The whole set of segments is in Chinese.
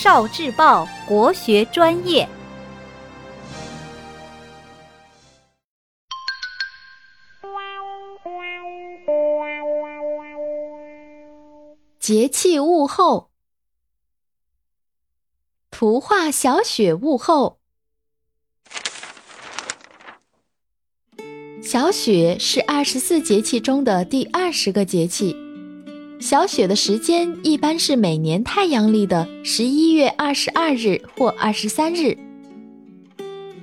少智报国学专业。节气物候，图画小雪物候。小雪是二十四节气中的第二十个节气。小雪的时间一般是每年太阳历的十一月二十二日或二十三日。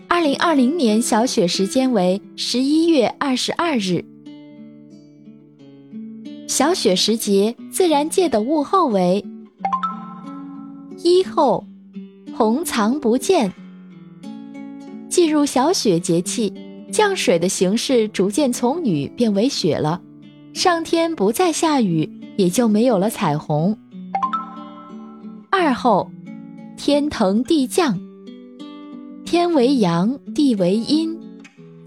二零二零年小雪时间为十一月二十二日。小雪时节，自然界的物候为：一候，红藏不见。进入小雪节气，降水的形式逐渐从雨变为雪了，上天不再下雨，也就没有了彩虹。二候，天腾地降。天为阳，地为阴，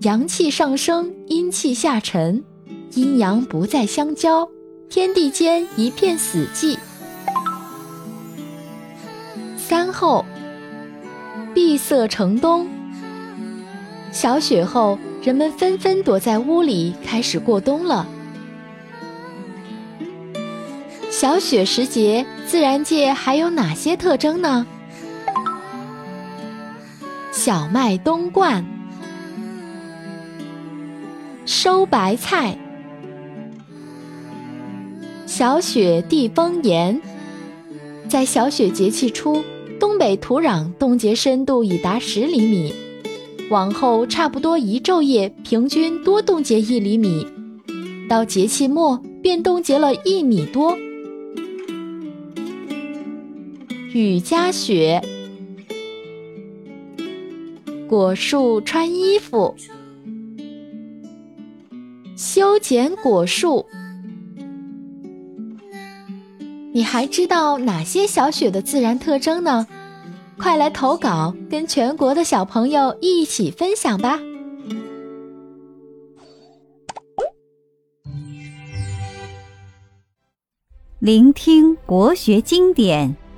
阳气上升，阴气下沉。阴阳不再相交，天地间一片死寂。三后，闭塞成冬。小雪后，人们纷纷躲在屋里，开始过冬了。小雪时节，自然界还有哪些特征呢？小麦冬灌，收白菜。小雪地丰严，在小雪节气初，东北土壤冻结深度已达十厘米，往后差不多一昼夜平均多冻结一厘米，到节气末便冻结了一米多。雨夹雪，果树穿衣服，修剪果树。你还知道哪些小雪的自然特征呢？快来投稿，跟全国的小朋友一起分享吧！聆听国学经典，